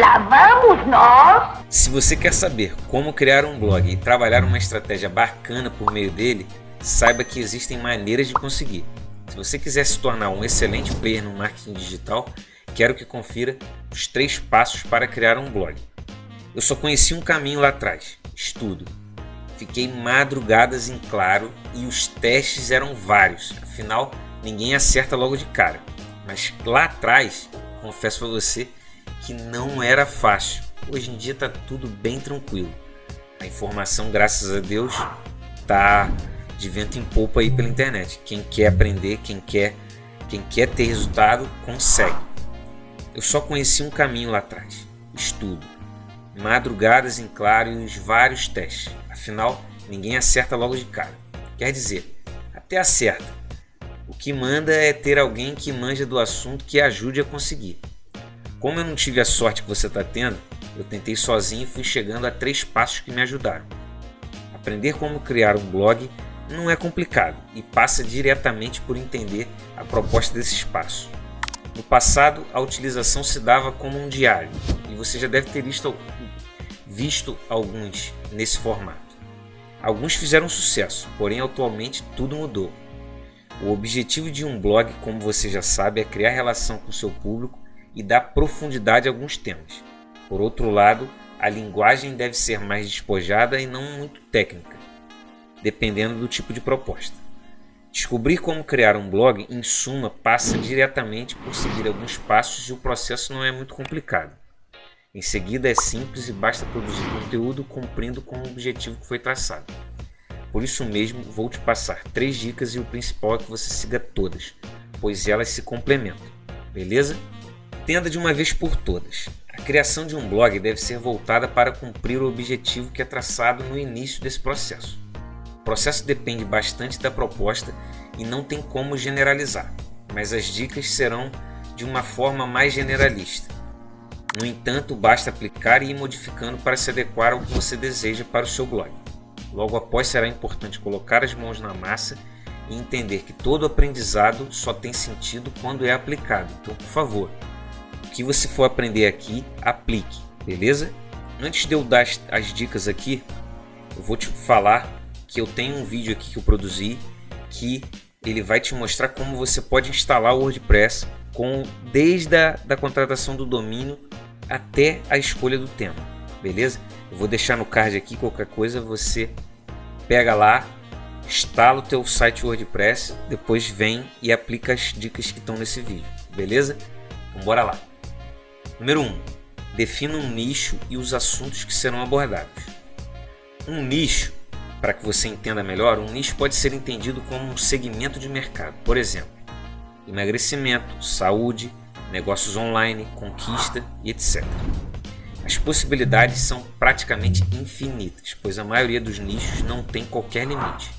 lá vamos nós! Se você quer saber como criar um blog e trabalhar uma estratégia bacana por meio dele, saiba que existem maneiras de conseguir. Se você quiser se tornar um excelente player no marketing digital, quero que confira os três passos para criar um blog. Eu só conheci um caminho lá atrás: estudo. Fiquei madrugadas em claro e os testes eram vários, afinal, ninguém acerta logo de cara. Mas lá atrás, confesso para você que não era fácil. Hoje em dia está tudo bem tranquilo. A informação, graças a Deus, tá de vento em polpa aí pela internet. Quem quer aprender, quem quer, quem quer ter resultado, consegue. Eu só conheci um caminho lá atrás: estudo. Madrugadas em claro e os vários testes. Afinal, ninguém acerta logo de cara. Quer dizer, até acerta. O que manda é ter alguém que manja do assunto que ajude a conseguir. Como eu não tive a sorte que você está tendo, eu tentei sozinho e fui chegando a três passos que me ajudaram. Aprender como criar um blog não é complicado e passa diretamente por entender a proposta desse espaço. No passado, a utilização se dava como um diário e você já deve ter visto, visto alguns nesse formato. Alguns fizeram sucesso, porém atualmente tudo mudou. O objetivo de um blog, como você já sabe, é criar relação com seu público e dar profundidade a alguns temas. Por outro lado, a linguagem deve ser mais despojada e não muito técnica dependendo do tipo de proposta. Descobrir como criar um blog, em suma, passa diretamente por seguir alguns passos e o processo não é muito complicado. Em seguida, é simples e basta produzir conteúdo cumprindo com o objetivo que foi traçado. Por isso mesmo, vou te passar três dicas e o principal é que você siga todas, pois elas se complementam. Beleza? Entenda de uma vez por todas. A criação de um blog deve ser voltada para cumprir o objetivo que é traçado no início desse processo. O processo depende bastante da proposta e não tem como generalizar, mas as dicas serão de uma forma mais generalista. No entanto, basta aplicar e ir modificando para se adequar ao que você deseja para o seu blog. Logo após, será importante colocar as mãos na massa e entender que todo aprendizado só tem sentido quando é aplicado. Então, por favor, que você for aprender aqui, aplique, beleza? Antes de eu dar as dicas aqui, eu vou te falar que eu tenho um vídeo aqui que eu produzi que ele vai te mostrar como você pode instalar o WordPress com desde a da contratação do domínio até a escolha do tema, beleza? Eu vou deixar no card aqui qualquer coisa você pega lá, instala o teu site WordPress, depois vem e aplica as dicas que estão nesse vídeo, beleza? Então bora lá. Número 1. Um, defina um nicho e os assuntos que serão abordados. Um nicho para que você entenda melhor, um nicho pode ser entendido como um segmento de mercado. Por exemplo, emagrecimento, saúde, negócios online, conquista e etc. As possibilidades são praticamente infinitas, pois a maioria dos nichos não tem qualquer limite.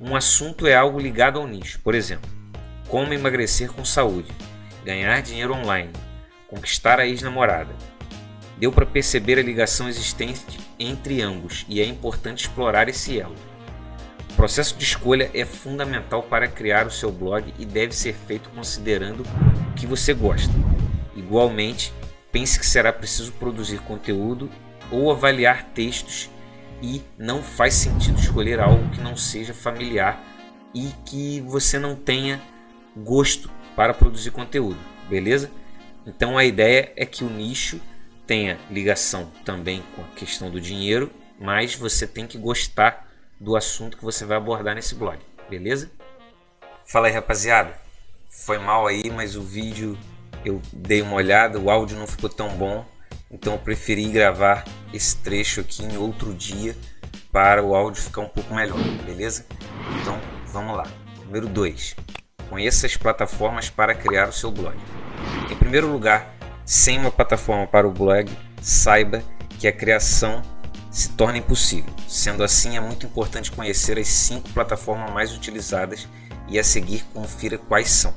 Um assunto é algo ligado ao nicho, por exemplo, como emagrecer com saúde, ganhar dinheiro online, conquistar a ex-namorada, Deu para perceber a ligação existente entre ambos e é importante explorar esse elo. O processo de escolha é fundamental para criar o seu blog e deve ser feito considerando o que você gosta. Igualmente, pense que será preciso produzir conteúdo ou avaliar textos e não faz sentido escolher algo que não seja familiar e que você não tenha gosto para produzir conteúdo, beleza? Então a ideia é que o nicho tenha ligação também com a questão do dinheiro, mas você tem que gostar do assunto que você vai abordar nesse blog, beleza? Fala aí, rapaziada. Foi mal aí, mas o vídeo eu dei uma olhada, o áudio não ficou tão bom, então eu preferi gravar esse trecho aqui em outro dia para o áudio ficar um pouco melhor, beleza? Então, vamos lá. Número 2. Conheça as plataformas para criar o seu blog. Primeiro lugar, sem uma plataforma para o blog, saiba que a criação se torna impossível. Sendo assim, é muito importante conhecer as cinco plataformas mais utilizadas e a seguir confira quais são.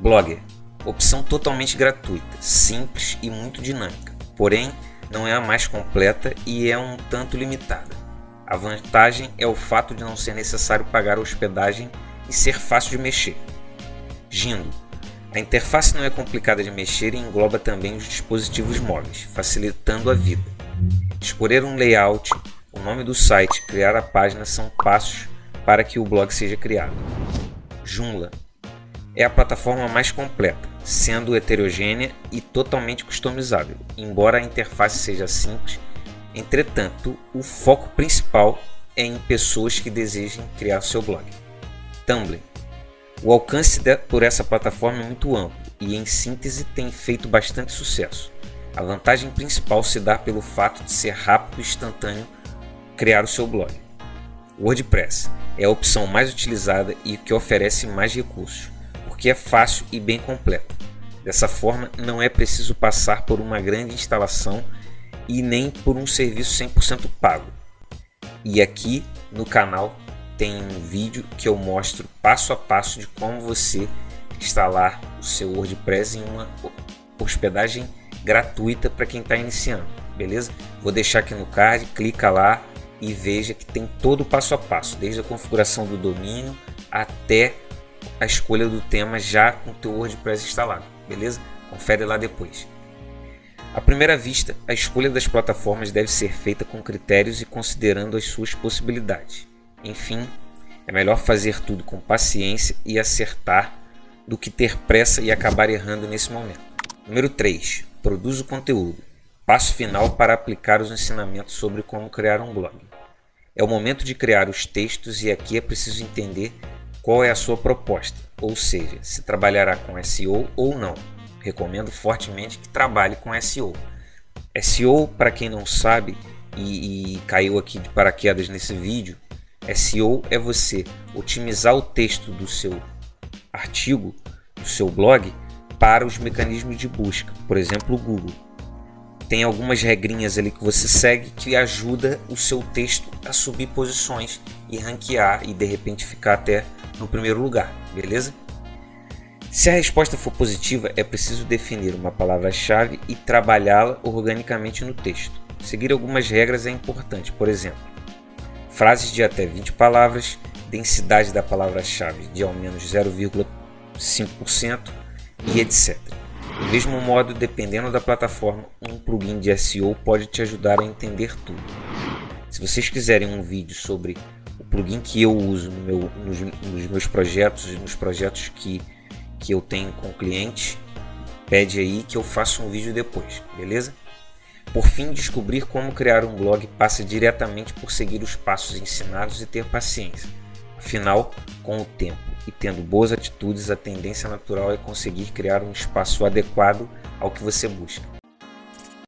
Blogger opção totalmente gratuita, simples e muito dinâmica, porém não é a mais completa e é um tanto limitada. A vantagem é o fato de não ser necessário pagar hospedagem e ser fácil de mexer. Gindo A interface não é complicada de mexer e engloba também os dispositivos móveis, facilitando a vida. Escolher um layout, o nome do site, criar a página são passos para que o blog seja criado. Joomla é a plataforma mais completa, sendo heterogênea e totalmente customizável, embora a interface seja simples. Entretanto, o foco principal é em pessoas que desejem criar seu blog. Tumblr o alcance por essa plataforma é muito amplo e, em síntese, tem feito bastante sucesso. A vantagem principal se dá pelo fato de ser rápido e instantâneo criar o seu blog. WordPress é a opção mais utilizada e que oferece mais recursos, porque é fácil e bem completo. Dessa forma, não é preciso passar por uma grande instalação e nem por um serviço 100% pago. E aqui no canal tem um vídeo que eu mostro passo a passo de como você instalar o seu WordPress em uma hospedagem gratuita para quem está iniciando, beleza? Vou deixar aqui no card, clica lá e veja que tem todo o passo a passo, desde a configuração do domínio até a escolha do tema já com o teu WordPress instalado, beleza? Confere lá depois. À primeira vista, a escolha das plataformas deve ser feita com critérios e considerando as suas possibilidades. Enfim, é melhor fazer tudo com paciência e acertar do que ter pressa e acabar errando nesse momento. Número 3. Produza o conteúdo. Passo final para aplicar os ensinamentos sobre como criar um blog. É o momento de criar os textos e aqui é preciso entender qual é a sua proposta, ou seja, se trabalhará com SEO ou não. Recomendo fortemente que trabalhe com SEO. SEO, para quem não sabe e, e caiu aqui de paraquedas nesse vídeo, SEO é você otimizar o texto do seu artigo, do seu blog, para os mecanismos de busca, por exemplo, o Google. Tem algumas regrinhas ali que você segue que ajuda o seu texto a subir posições e ranquear e de repente ficar até no primeiro lugar, beleza? Se a resposta for positiva, é preciso definir uma palavra-chave e trabalhá-la organicamente no texto. Seguir algumas regras é importante, por exemplo, frases de até 20 palavras, densidade da palavra-chave de ao menos 0,5% e etc. Do mesmo modo, dependendo da plataforma, um plugin de SEO pode te ajudar a entender tudo. Se vocês quiserem um vídeo sobre o plugin que eu uso no meu, nos, nos meus projetos e nos projetos que, que eu tenho com clientes, pede aí que eu faça um vídeo depois, beleza? Por fim, descobrir como criar um blog passa diretamente por seguir os passos ensinados e ter paciência. Afinal, com o tempo e tendo boas atitudes, a tendência natural é conseguir criar um espaço adequado ao que você busca.